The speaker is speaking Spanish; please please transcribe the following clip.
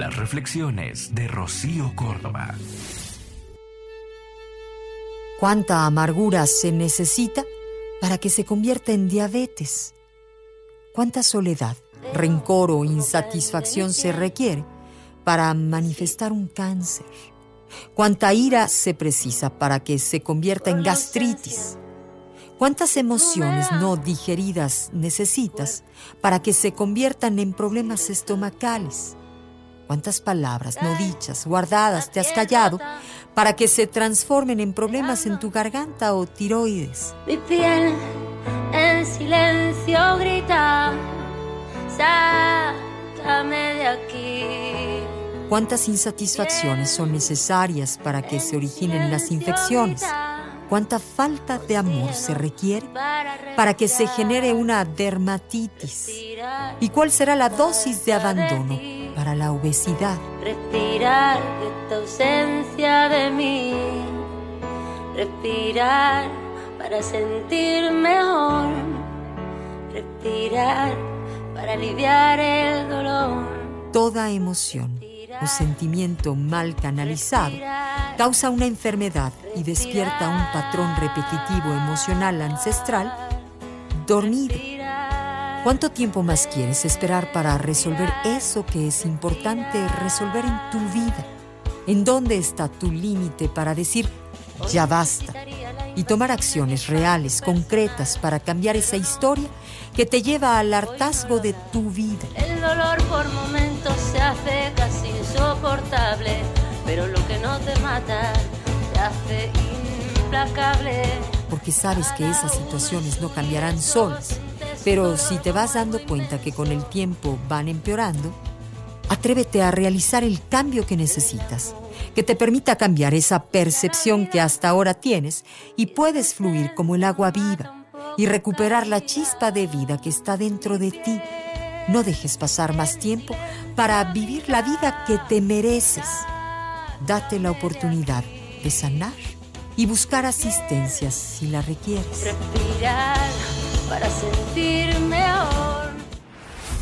Las reflexiones de Rocío Córdoba. ¿Cuánta amargura se necesita para que se convierta en diabetes? ¿Cuánta soledad, rencor o insatisfacción se requiere para manifestar un cáncer? ¿Cuánta ira se precisa para que se convierta en gastritis? ¿Cuántas emociones no digeridas necesitas para que se conviertan en problemas estomacales? ¿Cuántas palabras no dichas, guardadas, te has callado para que se transformen en problemas en tu garganta o tiroides? Mi piel en silencio grita, sácame de aquí. ¿Cuántas insatisfacciones son necesarias para que se originen las infecciones? ¿Cuánta falta de amor se requiere para que se genere una dermatitis? ¿Y cuál será la dosis de abandono para la obesidad? Respirar esta ausencia de mí. Respirar para sentir mejor. Respirar para aliviar el dolor. Toda emoción o sentimiento mal canalizado causa una enfermedad y despierta un patrón repetitivo emocional ancestral dormido. ¿Cuánto tiempo más quieres esperar para resolver eso que es importante resolver en tu vida? ¿En dónde está tu límite para decir ya basta? Y tomar acciones reales, concretas, para cambiar esa historia que te lleva al hartazgo de tu vida. El dolor por momentos se hace casi insoportable, pero lo que no te mata se hace implacable. Porque sabes que esas situaciones no cambiarán solas. Pero si te vas dando cuenta que con el tiempo van empeorando, atrévete a realizar el cambio que necesitas, que te permita cambiar esa percepción que hasta ahora tienes y puedes fluir como el agua viva y recuperar la chispa de vida que está dentro de ti. No dejes pasar más tiempo para vivir la vida que te mereces. Date la oportunidad de sanar y buscar asistencia si la requieres. Respirar